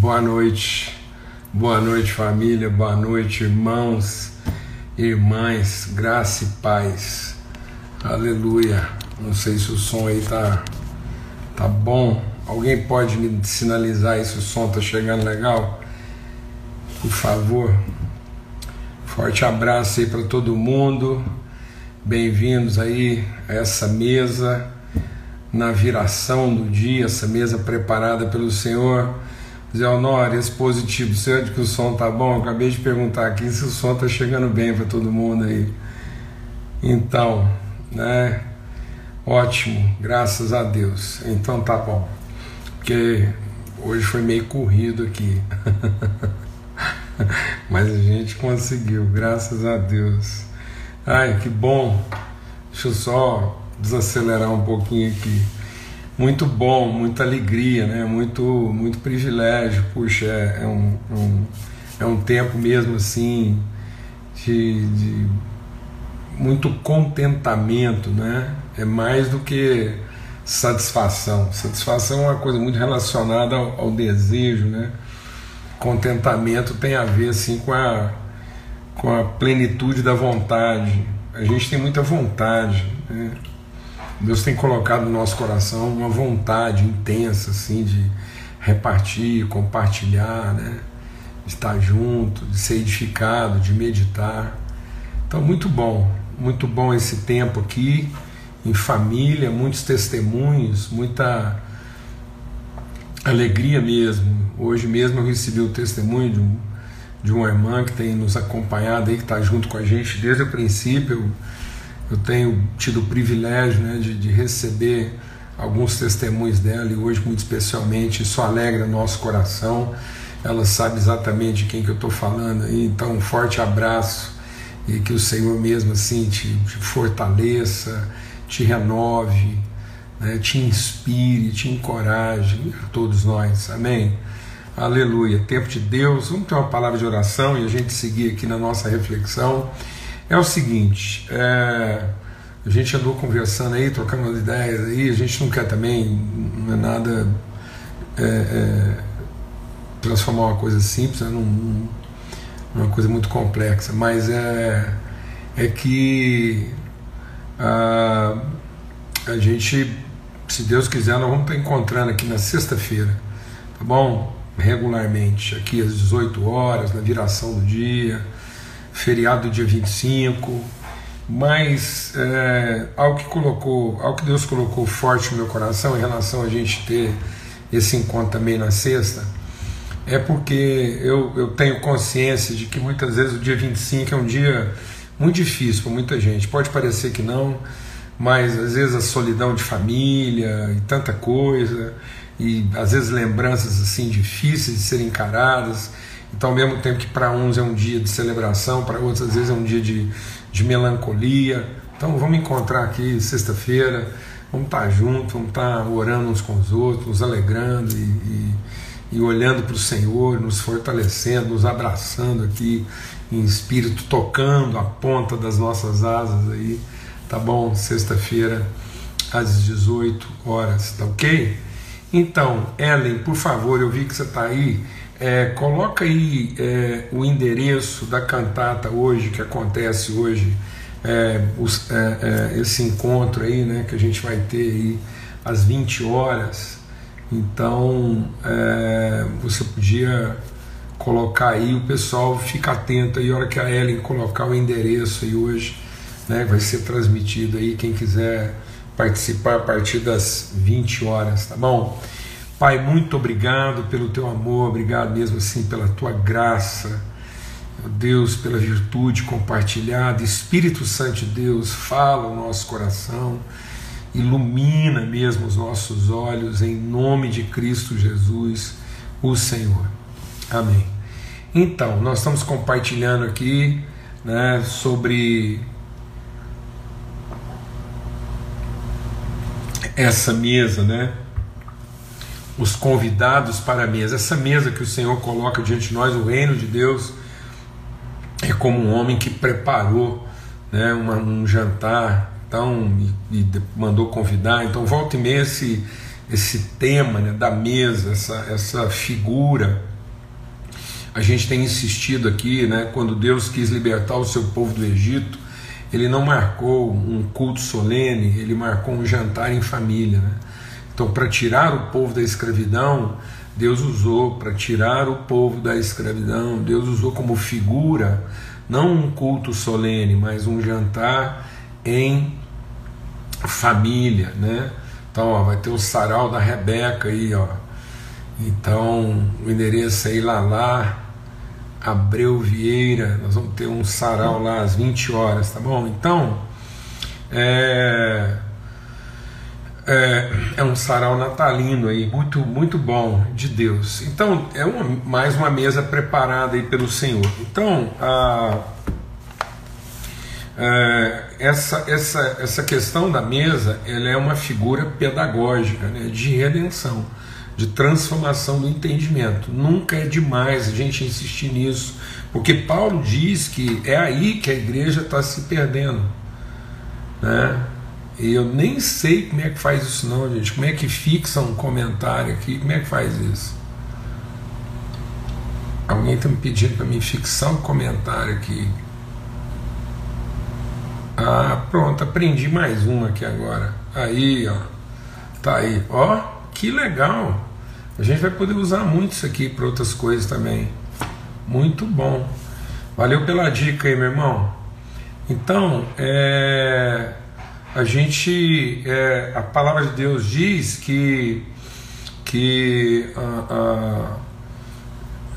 Boa noite, boa noite família, boa noite irmãos, irmãs, graça e paz, aleluia. Não sei se o som aí tá, tá bom. Alguém pode me sinalizar aí se o som tá chegando legal? Por favor. Forte abraço aí para todo mundo. Bem-vindos aí a essa mesa na viração do dia, essa mesa preparada pelo Senhor. Zé Honório, esse positivo, certo que o som tá bom? Eu acabei de perguntar aqui se o som tá chegando bem para todo mundo aí. Então, né? Ótimo, graças a Deus. Então tá bom. Porque hoje foi meio corrido aqui. Mas a gente conseguiu, graças a Deus. Ai, que bom. Deixa eu só desacelerar um pouquinho aqui. Muito bom, muita alegria, né? muito, muito privilégio. Puxa, é, é um, um, é um tempo mesmo assim de, de muito contentamento, né? É mais do que satisfação. Satisfação é uma coisa muito relacionada ao, ao desejo, né? Contentamento tem a ver assim com a, com a plenitude da vontade. A gente tem muita vontade, né? Deus tem colocado no nosso coração uma vontade intensa assim de repartir, compartilhar, né? de estar junto, de ser edificado, de meditar. Então, muito bom, muito bom esse tempo aqui, em família, muitos testemunhos, muita alegria mesmo. Hoje mesmo eu recebi o testemunho de, um, de uma irmã que tem nos acompanhado aí, que está junto com a gente desde o princípio. Eu, eu tenho tido o privilégio né, de, de receber alguns testemunhos dela e hoje, muito especialmente, isso alegra nosso coração. Ela sabe exatamente de quem que eu estou falando. Aí, então um forte abraço e que o Senhor mesmo assim te, te fortaleça, te renove, né, te inspire, te encoraje, a todos nós, amém? Aleluia, tempo de Deus, vamos ter uma palavra de oração e a gente seguir aqui na nossa reflexão é o seguinte, é, a gente andou conversando aí, trocando ideias aí, a gente não quer também, não é nada é, é, transformar uma coisa simples né, num, numa coisa muito complexa, mas é, é que a, a gente, se Deus quiser, nós vamos estar encontrando aqui na sexta-feira, tá bom? Regularmente, aqui às 18 horas, na viração do dia feriado dia 25, mas é, algo que colocou, algo que Deus colocou forte no meu coração em relação a gente ter esse encontro também na sexta, é porque eu, eu tenho consciência de que muitas vezes o dia 25 é um dia muito difícil para muita gente. Pode parecer que não, mas às vezes a solidão de família e tanta coisa, e às vezes lembranças assim difíceis de serem encaradas então, ao mesmo tempo que para uns é um dia de celebração, para outros às vezes é um dia de, de melancolia. Então, vamos encontrar aqui sexta-feira, vamos estar tá juntos, vamos estar tá orando uns com os outros, nos alegrando e, e, e olhando para o Senhor, nos fortalecendo, nos abraçando aqui em espírito, tocando a ponta das nossas asas aí, tá bom? Sexta-feira às 18 horas, tá ok? Então, Ellen, por favor, eu vi que você está aí. É, coloca aí é, o endereço da cantata hoje, que acontece hoje, é, os, é, é, esse encontro aí, né, que a gente vai ter aí às 20 horas. Então, é, você podia colocar aí, o pessoal fica atento aí, a hora que a Ellen colocar o endereço aí hoje, né, vai ser transmitido aí, quem quiser participar a partir das 20 horas, tá bom? Pai, muito obrigado pelo teu amor, obrigado mesmo assim pela tua graça, Deus, pela virtude compartilhada. Espírito Santo de Deus, fala o nosso coração, ilumina mesmo os nossos olhos, em nome de Cristo Jesus, o Senhor. Amém. Então, nós estamos compartilhando aqui né, sobre essa mesa, né? Os convidados para a mesa. Essa mesa que o Senhor coloca diante de nós, o reino de Deus, é como um homem que preparou né, uma, um jantar então, e, e, mandou convidar. Então, volta e meia, esse, esse tema né, da mesa, essa, essa figura. A gente tem insistido aqui, né, quando Deus quis libertar o seu povo do Egito, ele não marcou um culto solene, ele marcou um jantar em família. Né? Então, para tirar o povo da escravidão, Deus usou para tirar o povo da escravidão, Deus usou como figura, não um culto solene, mas um jantar em família, né? Então, ó, vai ter o sarau da Rebeca aí, ó. Então, o endereço aí lá lá, Abreu Vieira, nós vamos ter um sarau lá às 20 horas, tá bom? Então, é é, é, um sarau natalino aí, muito, muito bom de Deus. Então, é uma, mais uma mesa preparada aí pelo Senhor. Então, a, é, essa, essa, essa questão da mesa ela é uma figura pedagógica né, de redenção, de transformação do entendimento. Nunca é demais a gente insistir nisso, porque Paulo diz que é aí que a igreja está se perdendo. Né? Eu nem sei como é que faz isso não, gente. Como é que fixa um comentário aqui? Como é que faz isso? Alguém está me pedindo para mim fixar um comentário aqui. Ah, pronto, aprendi mais uma aqui agora. Aí, ó. Tá aí. Ó, que legal. A gente vai poder usar muito isso aqui para outras coisas também. Muito bom. Valeu pela dica aí, meu irmão. Então, é a gente, é, a palavra de Deus diz que, que ah,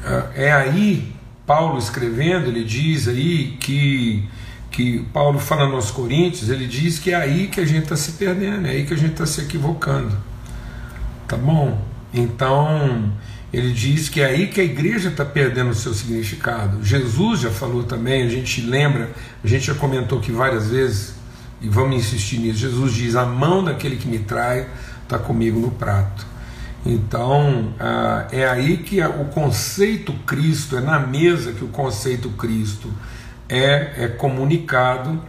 ah, é aí, Paulo escrevendo, ele diz aí que, que Paulo falando aos Coríntios, ele diz que é aí que a gente está se perdendo, é aí que a gente está se equivocando. Tá bom? Então, ele diz que é aí que a igreja está perdendo o seu significado. Jesus já falou também, a gente lembra, a gente já comentou aqui várias vezes e vamos insistir nisso. Jesus diz: A mão daquele que me trai está comigo no prato. Então ah, é aí que o conceito Cristo, é na mesa que o conceito Cristo é, é comunicado,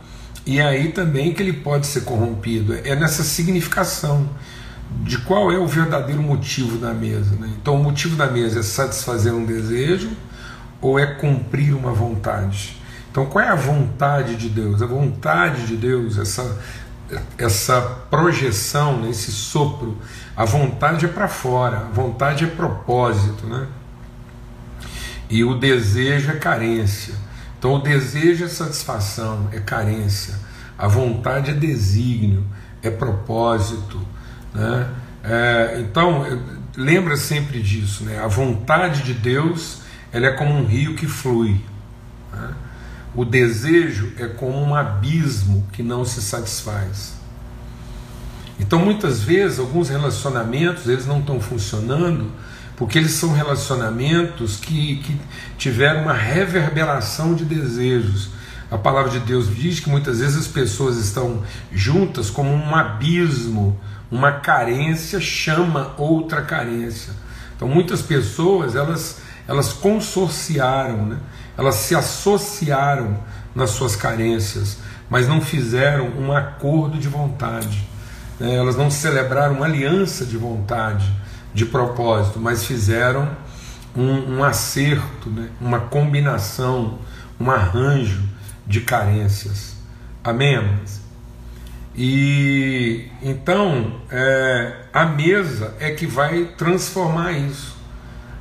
e é aí também que ele pode ser corrompido. É nessa significação de qual é o verdadeiro motivo da mesa. Né? Então, o motivo da mesa é satisfazer um desejo ou é cumprir uma vontade? Então, qual é a vontade de Deus? A vontade de Deus, essa, essa projeção, né, esse sopro, a vontade é para fora, a vontade é propósito, né? E o desejo é carência. Então, o desejo é satisfação, é carência. A vontade é desígnio, é propósito, né? É, então, lembra sempre disso, né? A vontade de Deus, ela é como um rio que flui. Né? O desejo é como um abismo que não se satisfaz. Então, muitas vezes, alguns relacionamentos eles não estão funcionando porque eles são relacionamentos que, que tiveram uma reverberação de desejos. A palavra de Deus diz que muitas vezes as pessoas estão juntas como um abismo, uma carência chama outra carência. Então, muitas pessoas elas, elas consorciaram, né? Elas se associaram nas suas carências, mas não fizeram um acordo de vontade. Né? Elas não celebraram uma aliança de vontade, de propósito, mas fizeram um, um acerto, né? uma combinação, um arranjo de carências. Amém? E então é, a mesa é que vai transformar isso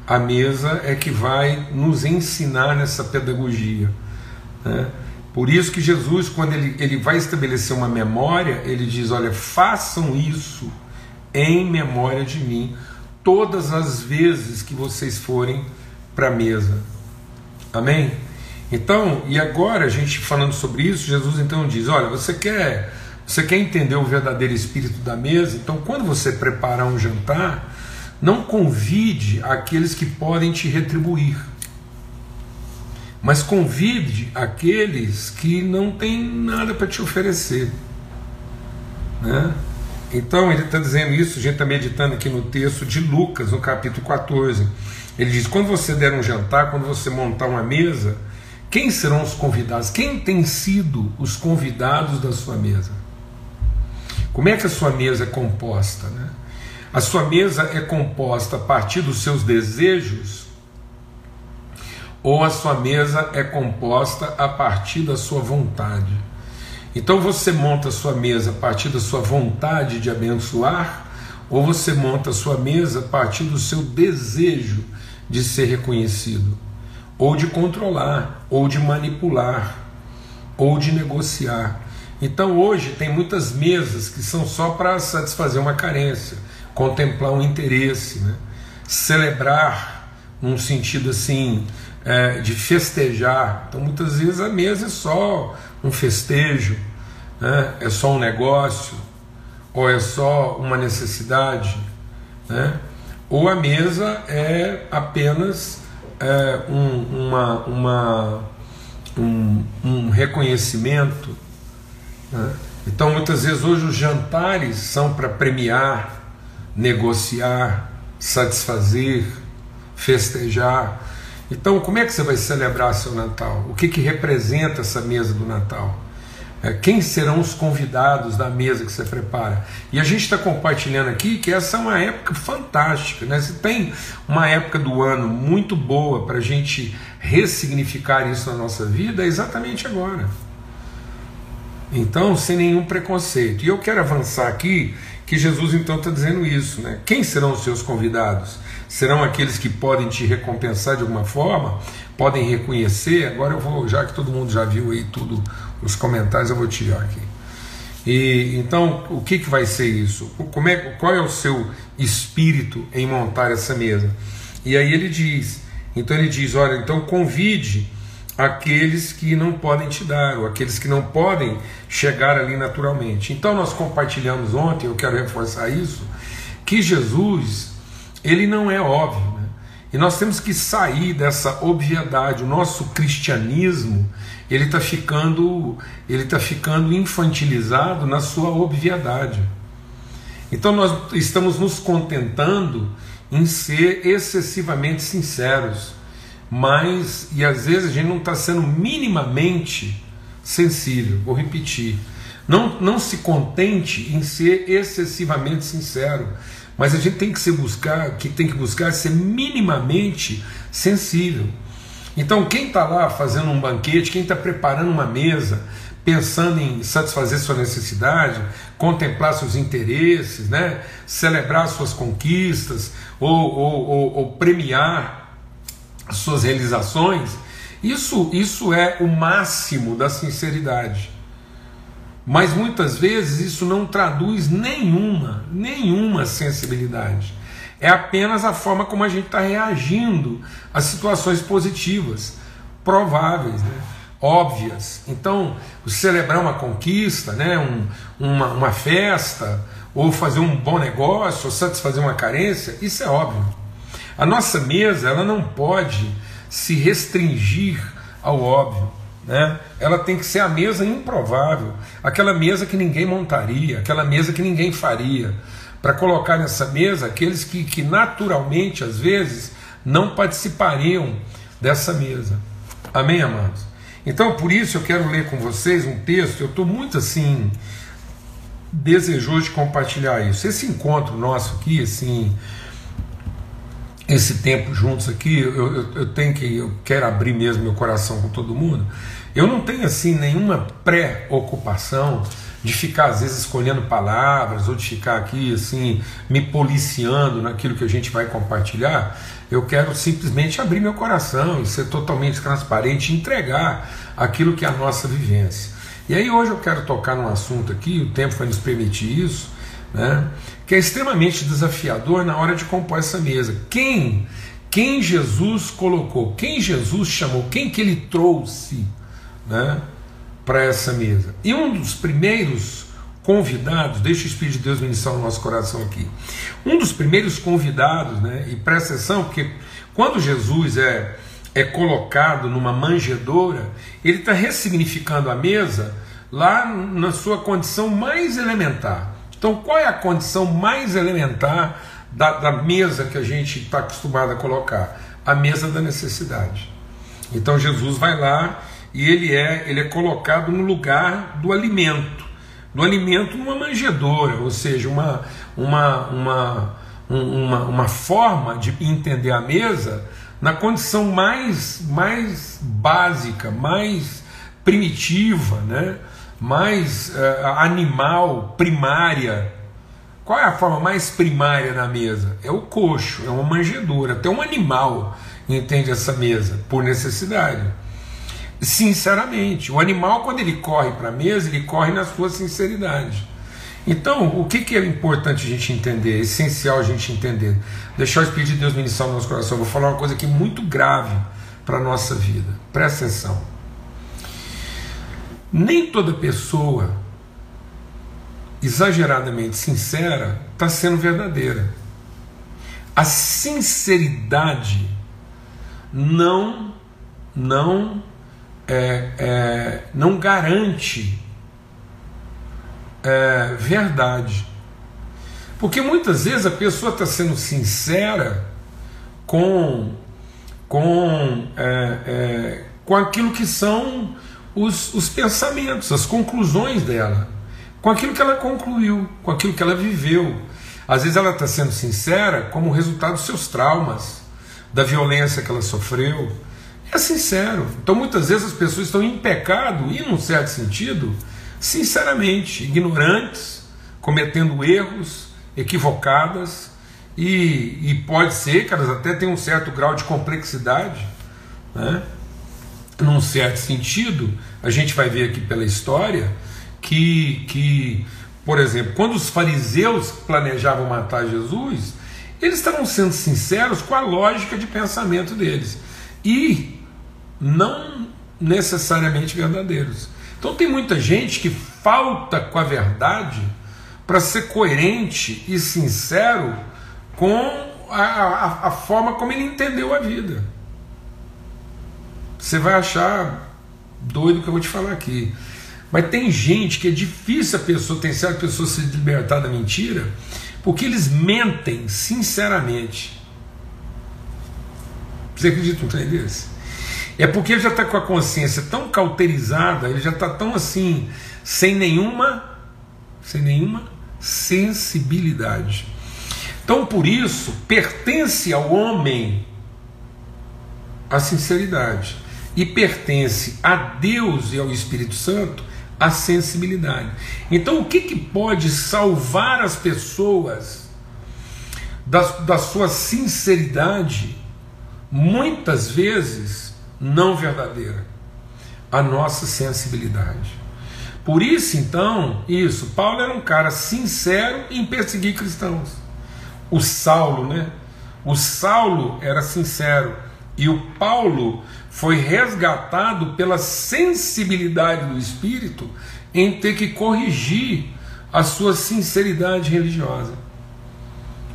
a mesa é que vai nos ensinar nessa pedagogia. Né? Por isso que Jesus, quando ele, ele vai estabelecer uma memória, ele diz: Olha, façam isso em memória de mim, todas as vezes que vocês forem para a mesa. Amém? Então, e agora a gente falando sobre isso, Jesus então diz: Olha, você quer, você quer entender o verdadeiro espírito da mesa? Então, quando você preparar um jantar, não convide aqueles que podem te retribuir, mas convide aqueles que não têm nada para te oferecer. Né? Então ele está dizendo isso, a gente está meditando aqui no texto de Lucas, no capítulo 14. Ele diz: quando você der um jantar, quando você montar uma mesa, quem serão os convidados? Quem tem sido os convidados da sua mesa? Como é que a sua mesa é composta? Né? A sua mesa é composta a partir dos seus desejos ou a sua mesa é composta a partir da sua vontade. Então você monta a sua mesa a partir da sua vontade de abençoar ou você monta a sua mesa a partir do seu desejo de ser reconhecido, ou de controlar, ou de manipular, ou de negociar. Então hoje tem muitas mesas que são só para satisfazer uma carência, contemplar um interesse, né? celebrar num sentido assim é, de festejar. Então muitas vezes a mesa é só um festejo, né? é só um negócio, ou é só uma necessidade, né? ou a mesa é apenas é, um, uma, uma, um, um reconhecimento. Né? Então, muitas vezes, hoje os jantares são para premiar, negociar, satisfazer, festejar. Então, como é que você vai celebrar seu Natal? O que, que representa essa mesa do Natal? É, quem serão os convidados da mesa que você prepara. E a gente está compartilhando aqui que essa é uma época fantástica. Né? Tem uma época do ano muito boa para a gente ressignificar isso na nossa vida, é exatamente agora. Então, sem nenhum preconceito. E eu quero avançar aqui que Jesus então está dizendo isso. Né? Quem serão os seus convidados? Serão aqueles que podem te recompensar de alguma forma? Podem reconhecer? Agora eu vou, já que todo mundo já viu aí tudo os comentários eu vou tirar aqui. E então, o que, que vai ser isso? Como é, qual é o seu espírito em montar essa mesa? E aí ele diz, então ele diz, olha, então convide aqueles que não podem te dar, ou aqueles que não podem chegar ali naturalmente. Então nós compartilhamos ontem, eu quero reforçar isso, que Jesus, ele não é óbvio, né? E nós temos que sair dessa obviedade. O nosso cristianismo, ele está ficando, ele tá ficando infantilizado na sua obviedade. Então nós estamos nos contentando em ser excessivamente sinceros, mas e às vezes a gente não está sendo minimamente sensível. Vou repetir. Não, não se contente em ser excessivamente sincero, mas a gente tem que se buscar, que tem que buscar ser minimamente sensível. Então, quem está lá fazendo um banquete, quem está preparando uma mesa, pensando em satisfazer sua necessidade, contemplar seus interesses, né? celebrar suas conquistas ou, ou, ou, ou premiar suas realizações, isso, isso é o máximo da sinceridade. Mas muitas vezes isso não traduz nenhuma, nenhuma sensibilidade é apenas a forma como a gente está reagindo às situações positivas, prováveis, né? óbvias. Então, celebrar uma conquista, né? Um, uma, uma festa, ou fazer um bom negócio, ou satisfazer uma carência, isso é óbvio. A nossa mesa ela não pode se restringir ao óbvio. Né? Ela tem que ser a mesa improvável, aquela mesa que ninguém montaria, aquela mesa que ninguém faria, para colocar nessa mesa aqueles que, que naturalmente, às vezes, não participariam dessa mesa. Amém, amados? Então, por isso eu quero ler com vocês um texto, eu estou muito assim, desejoso de compartilhar isso. Esse encontro nosso aqui, assim, esse tempo juntos aqui, eu, eu, eu, tenho que, eu quero abrir mesmo meu coração com todo mundo. Eu não tenho assim nenhuma preocupação de ficar às vezes escolhendo palavras ou de ficar aqui assim me policiando naquilo que a gente vai compartilhar, eu quero simplesmente abrir meu coração e ser totalmente transparente entregar aquilo que é a nossa vivência. E aí hoje eu quero tocar num assunto aqui, o tempo vai nos permitir isso, né, que é extremamente desafiador na hora de compor essa mesa. Quem quem Jesus colocou, quem Jesus chamou, quem que ele trouxe, né? para essa mesa. E um dos primeiros convidados, deixa o Espírito de Deus ministrar no nosso coração aqui. Um dos primeiros convidados, né, e presta atenção, porque quando Jesus é, é colocado numa manjedoura, ele está ressignificando a mesa lá na sua condição mais elementar. Então, qual é a condição mais elementar da, da mesa que a gente está acostumado a colocar? A mesa da necessidade. Então, Jesus vai lá e ele é, ele é colocado no lugar do alimento, do alimento numa manjedoura, ou seja, uma, uma, uma, um, uma, uma forma de entender a mesa na condição mais, mais básica, mais primitiva, né? Mais uh, animal, primária. Qual é a forma mais primária na mesa? É o coxo, é uma manjedoura. Até um animal entende essa mesa por necessidade. Sinceramente, o animal, quando ele corre para a mesa, ele corre na sua sinceridade. Então, o que, que é importante a gente entender, é essencial a gente entender? Deixar o Espírito de Deus ministrar no nosso coração. Eu vou falar uma coisa aqui muito grave para a nossa vida. Presta atenção. Nem toda pessoa exageradamente sincera está sendo verdadeira. A sinceridade não não é, é, não garante é, verdade. Porque muitas vezes a pessoa está sendo sincera com, com, é, é, com aquilo que são os, os pensamentos, as conclusões dela, com aquilo que ela concluiu, com aquilo que ela viveu. Às vezes ela está sendo sincera como resultado dos seus traumas, da violência que ela sofreu. É sincero. Então muitas vezes as pessoas estão em pecado e, num certo sentido, sinceramente, ignorantes, cometendo erros, equivocadas, e, e pode ser que elas até tenham um certo grau de complexidade, né? Num certo sentido, a gente vai ver aqui pela história que, que, por exemplo, quando os fariseus planejavam matar Jesus, eles estavam sendo sinceros com a lógica de pensamento deles e não necessariamente verdadeiros. Então tem muita gente que falta com a verdade para ser coerente e sincero com a, a, a, forma como ele entendeu a vida. Você vai achar doido que eu vou te falar aqui. Mas tem gente que é difícil a pessoa, tem certa pessoa se libertar da mentira, porque eles mentem sinceramente. Você acredita num trem desse? É porque ele já está com a consciência tão cauterizada, ele já está tão assim, sem nenhuma, sem nenhuma sensibilidade. Então, por isso, pertence ao homem a sinceridade e pertence a Deus e ao Espírito Santo a sensibilidade. Então, o que, que pode salvar as pessoas da, da sua sinceridade, muitas vezes não verdadeira, a nossa sensibilidade. Por isso, então, isso, Paulo era um cara sincero em perseguir cristãos. O Saulo, né? O Saulo era sincero e o Paulo foi resgatado pela sensibilidade do espírito em ter que corrigir a sua sinceridade religiosa.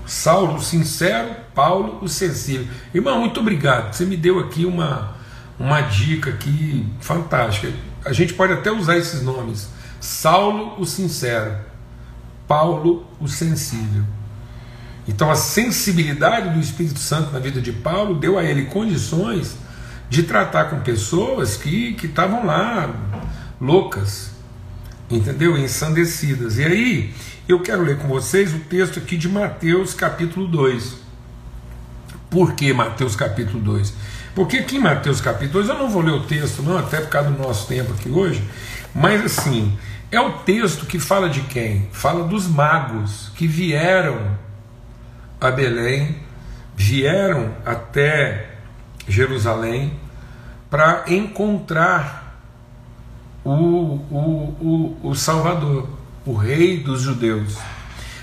Saulo o sincero, Paulo o sensível. Irmão, muito obrigado. Você me deu aqui uma uma dica aqui fantástica. A gente pode até usar esses nomes: Saulo o sincero, Paulo o sensível. Então a sensibilidade do Espírito Santo na vida de Paulo deu a ele condições de tratar com pessoas que estavam lá loucas, entendeu? Ensandecidas. E aí eu quero ler com vocês o texto aqui de Mateus capítulo 2. Por que Mateus capítulo 2? Porque aqui em Mateus capítulo 2, eu não vou ler o texto, não, até por causa do nosso tempo aqui hoje, mas assim, é o texto que fala de quem? Fala dos magos que vieram a Belém, vieram até Jerusalém para encontrar o, o, o, o Salvador, o Rei dos Judeus.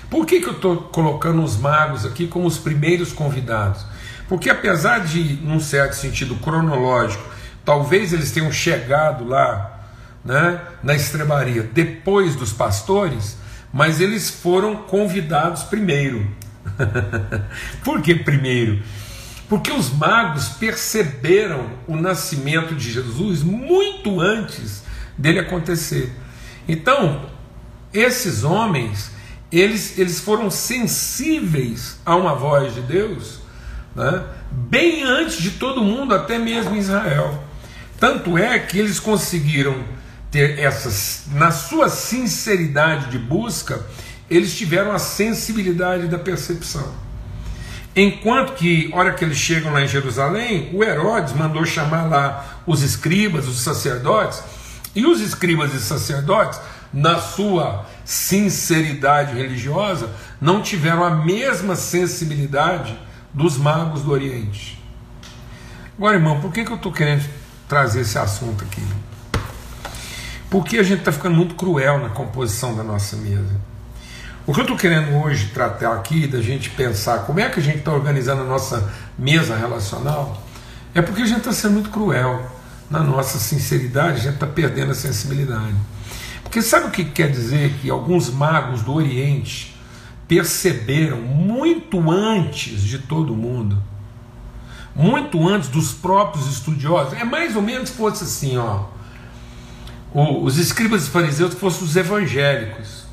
Por que, que eu estou colocando os magos aqui como os primeiros convidados? Porque apesar de, num certo sentido cronológico, talvez eles tenham chegado lá né, na estrebaria depois dos pastores, mas eles foram convidados primeiro. Por que primeiro? Porque os magos perceberam o nascimento de Jesus muito antes dele acontecer. Então, esses homens, eles, eles foram sensíveis a uma voz de Deus né? bem antes de todo mundo, até mesmo Israel. Tanto é que eles conseguiram ter essas, na sua sinceridade de busca, eles tiveram a sensibilidade da percepção. Enquanto que, hora que eles chegam lá em Jerusalém, o Herodes mandou chamar lá os escribas, os sacerdotes, e os escribas e sacerdotes, na sua sinceridade religiosa, não tiveram a mesma sensibilidade dos magos do Oriente. Agora, irmão, por que, que eu estou querendo trazer esse assunto aqui? Porque a gente está ficando muito cruel na composição da nossa mesa. O que eu estou querendo hoje tratar aqui, da gente pensar como é que a gente está organizando a nossa mesa relacional, é porque a gente está sendo muito cruel na nossa sinceridade, a gente está perdendo a sensibilidade. Porque sabe o que quer dizer que alguns magos do Oriente perceberam muito antes de todo mundo, muito antes dos próprios estudiosos, é mais ou menos fosse assim, ó, os escribas e fariseus fossem os evangélicos.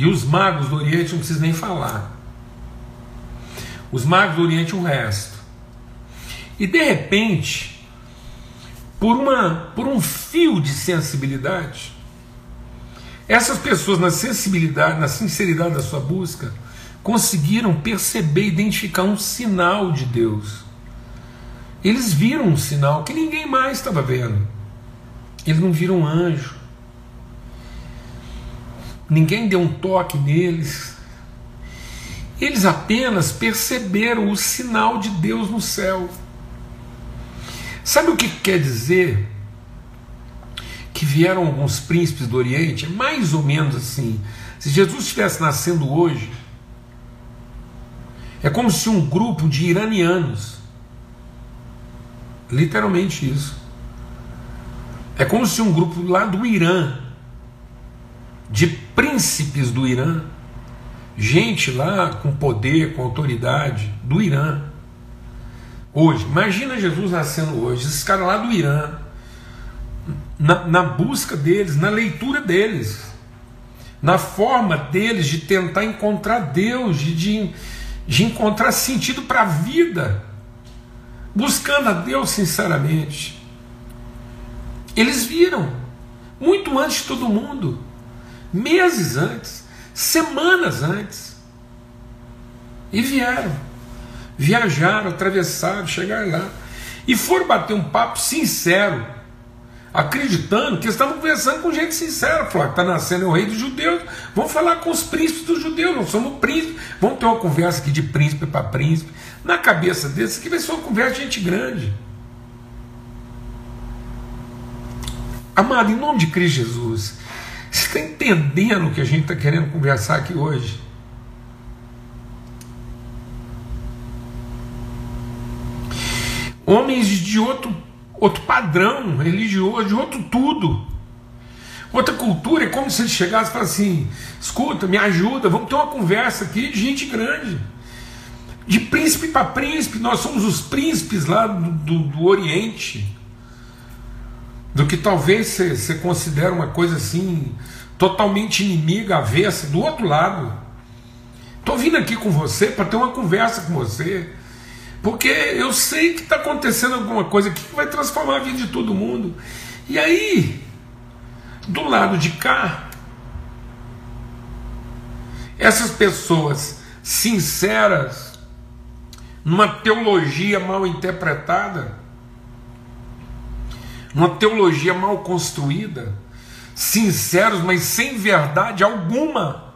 E os magos do Oriente não precisa nem falar. Os magos do Oriente o resto. E de repente, por, uma, por um fio de sensibilidade, essas pessoas na sensibilidade, na sinceridade da sua busca, conseguiram perceber, identificar um sinal de Deus. Eles viram um sinal que ninguém mais estava vendo. Eles não viram um anjo, ninguém deu um toque neles. Eles apenas perceberam o sinal de Deus no céu. Sabe o que quer dizer? Que vieram alguns príncipes do Oriente, é mais ou menos assim. Se Jesus estivesse nascendo hoje, é como se um grupo de iranianos, literalmente isso, é como se um grupo lá do Irã de príncipes do Irã, gente lá com poder, com autoridade do Irã. Hoje, imagina Jesus nascendo hoje, esses caras lá do Irã, na, na busca deles, na leitura deles, na forma deles de tentar encontrar Deus, de, de, de encontrar sentido para a vida, buscando a Deus sinceramente. Eles viram, muito antes de todo mundo, meses antes, semanas antes. E vieram, viajaram, atravessaram, chegaram lá. E foram bater um papo sincero, acreditando que estavam conversando com gente sincera. Falaram, está nascendo o rei dos judeus, vamos falar com os príncipes dos judeus, não somos príncipes, vamos ter uma conversa aqui de príncipe para príncipe. Na cabeça desses, que vai ser uma conversa de gente grande. Amado, em nome de Cristo Jesus, você está entendendo o que a gente está querendo conversar aqui hoje? Homens de outro, outro padrão religioso, de outro tudo. Outra cultura, é como se eles chegassem e assim: escuta, me ajuda, vamos ter uma conversa aqui de gente grande. De príncipe para príncipe, nós somos os príncipes lá do, do, do Oriente do que talvez você considere uma coisa assim, totalmente inimiga, avessa, do outro lado. Estou vindo aqui com você para ter uma conversa com você, porque eu sei que está acontecendo alguma coisa aqui que vai transformar a vida de todo mundo. E aí, do lado de cá, essas pessoas sinceras, numa teologia mal interpretada, uma teologia mal construída, sinceros, mas sem verdade alguma,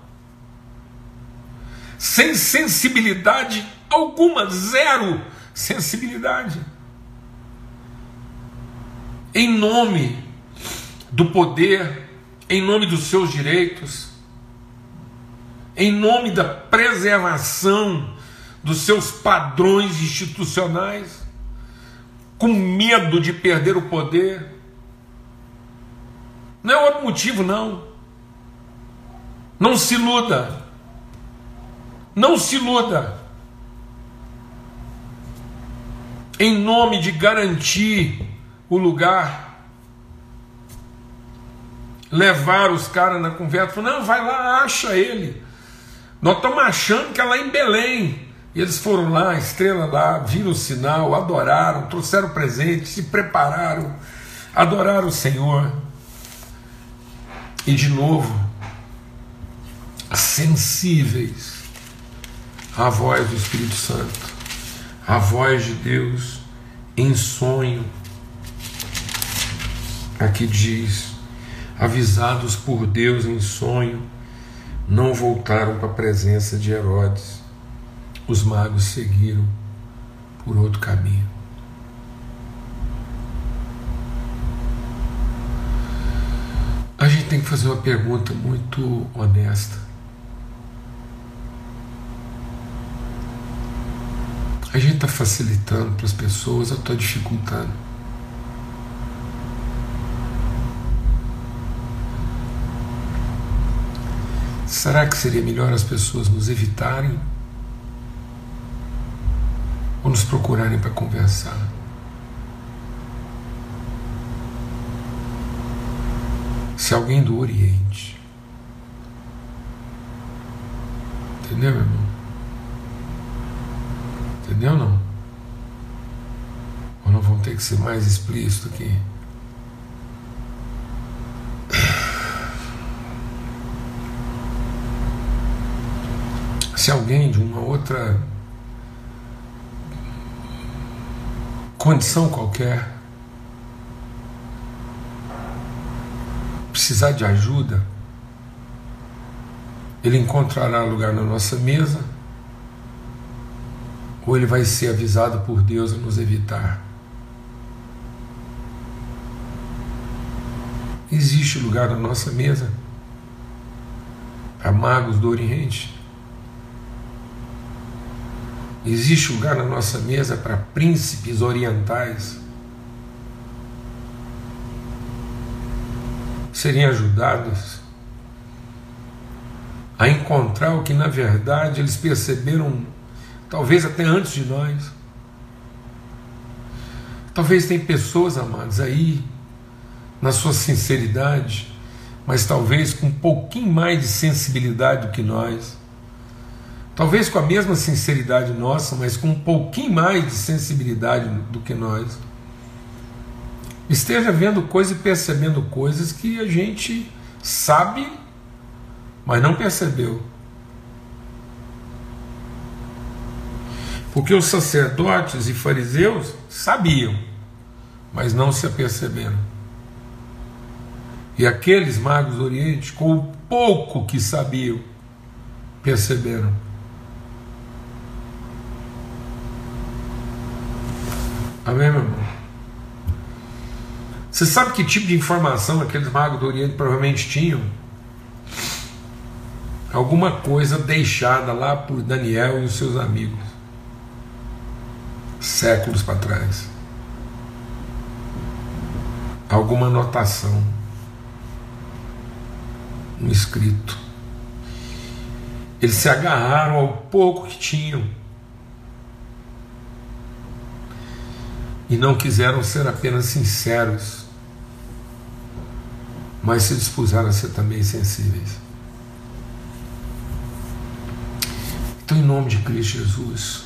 sem sensibilidade alguma, zero sensibilidade. Em nome do poder, em nome dos seus direitos, em nome da preservação dos seus padrões institucionais, com medo de perder o poder. Não é outro motivo, não. Não se iluda. Não se iluda. Em nome de garantir o lugar, levar os caras na conversa, não, vai lá, acha ele. Nós estamos achando que é lá em Belém. E eles foram lá, estrela lá, viram o sinal, adoraram, trouxeram presente, se prepararam, adoraram o Senhor. E de novo, sensíveis a voz do Espírito Santo, a voz de Deus em sonho. Aqui diz: avisados por Deus em sonho, não voltaram para a presença de Herodes. Os magos seguiram por outro caminho. A gente tem que fazer uma pergunta muito honesta. A gente está facilitando para as pessoas, eu estou dificultando. Será que seria melhor as pessoas nos evitarem ou nos procurarem para conversar? Se alguém do Oriente, entendeu, meu irmão? Entendeu não? Ou não vão ter que ser mais explícito aqui? Se alguém de uma outra condição qualquer precisar de ajuda, ele encontrará lugar na nossa mesa ou ele vai ser avisado por Deus a nos evitar? Existe lugar na nossa mesa para magos do Oriente? Existe lugar na nossa mesa para príncipes orientais serem ajudados a encontrar o que na verdade eles perceberam talvez até antes de nós. Talvez tem pessoas, amados, aí, na sua sinceridade, mas talvez com um pouquinho mais de sensibilidade do que nós. Talvez com a mesma sinceridade nossa, mas com um pouquinho mais de sensibilidade do que nós. Esteja vendo coisas e percebendo coisas que a gente sabe, mas não percebeu. Porque os sacerdotes e fariseus sabiam, mas não se aperceberam. E aqueles magos do Oriente, com o pouco que sabiam, perceberam. Amém, meu irmão? Você sabe que tipo de informação aqueles magos do Oriente provavelmente tinham? Alguma coisa deixada lá por Daniel e os seus amigos séculos para trás. Alguma anotação, um escrito. Eles se agarraram ao pouco que tinham e não quiseram ser apenas sinceros, mas se dispuseram a ser também sensíveis. Então, em nome de Cristo Jesus,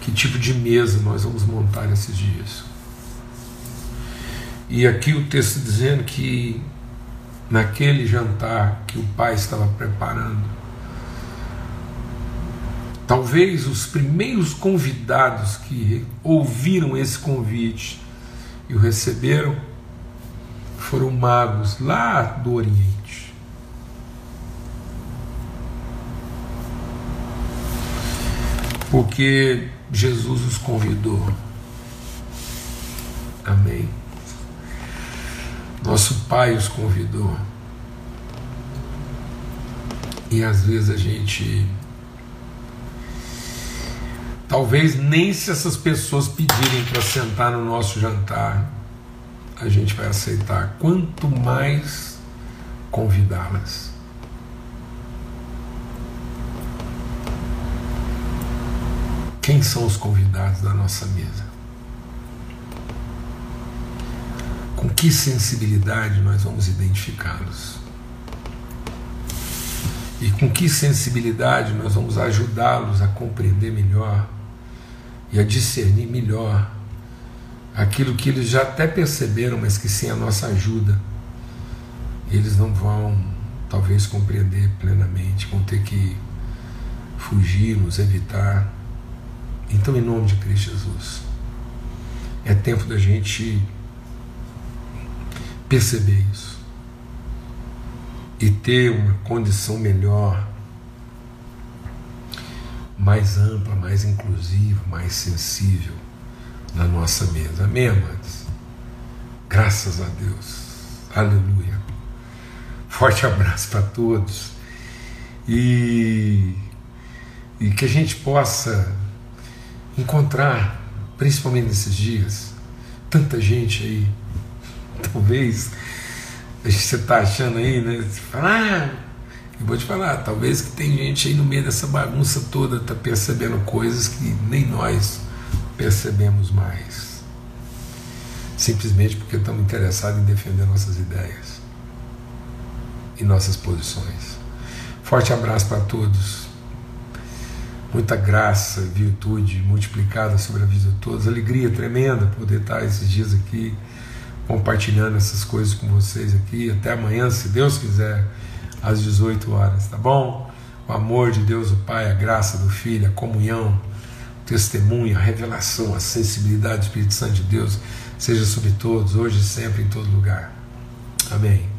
que tipo de mesa nós vamos montar nesses dias. E aqui o texto dizendo que naquele jantar que o pai estava preparando, talvez os primeiros convidados que ouviram esse convite e o receberam foram magos lá do Oriente. Porque Jesus os convidou. Amém. Nosso Pai os convidou. E às vezes a gente. Talvez nem se essas pessoas pedirem para sentar no nosso jantar, a gente vai aceitar. Quanto mais convidá-las. Quem são os convidados da nossa mesa? Com que sensibilidade nós vamos identificá-los? E com que sensibilidade nós vamos ajudá-los a compreender melhor e a discernir melhor aquilo que eles já até perceberam, mas que sem a nossa ajuda eles não vão talvez compreender plenamente, vão ter que fugirmos, evitar. Então, em nome de Cristo Jesus, é tempo da gente perceber isso e ter uma condição melhor, mais ampla, mais inclusiva, mais sensível na nossa mesa. Amém, amados? Graças a Deus. Aleluia. Forte abraço para todos. E, e que a gente possa encontrar, principalmente nesses dias, tanta gente aí. Talvez você está achando aí, né? Fala, ah, eu vou te falar, talvez que tem gente aí no meio dessa bagunça toda, está percebendo coisas que nem nós percebemos mais. Simplesmente porque estamos interessados em defender nossas ideias e nossas posições. Forte abraço para todos. Muita graça, virtude multiplicada sobre a vida de todos. Alegria tremenda poder estar esses dias aqui compartilhando essas coisas com vocês aqui. Até amanhã, se Deus quiser, às 18 horas, tá bom? O amor de Deus, o Pai, a graça do Filho, a comunhão, o testemunho, a revelação, a sensibilidade do Espírito Santo de Deus seja sobre todos, hoje e sempre, em todo lugar. Amém.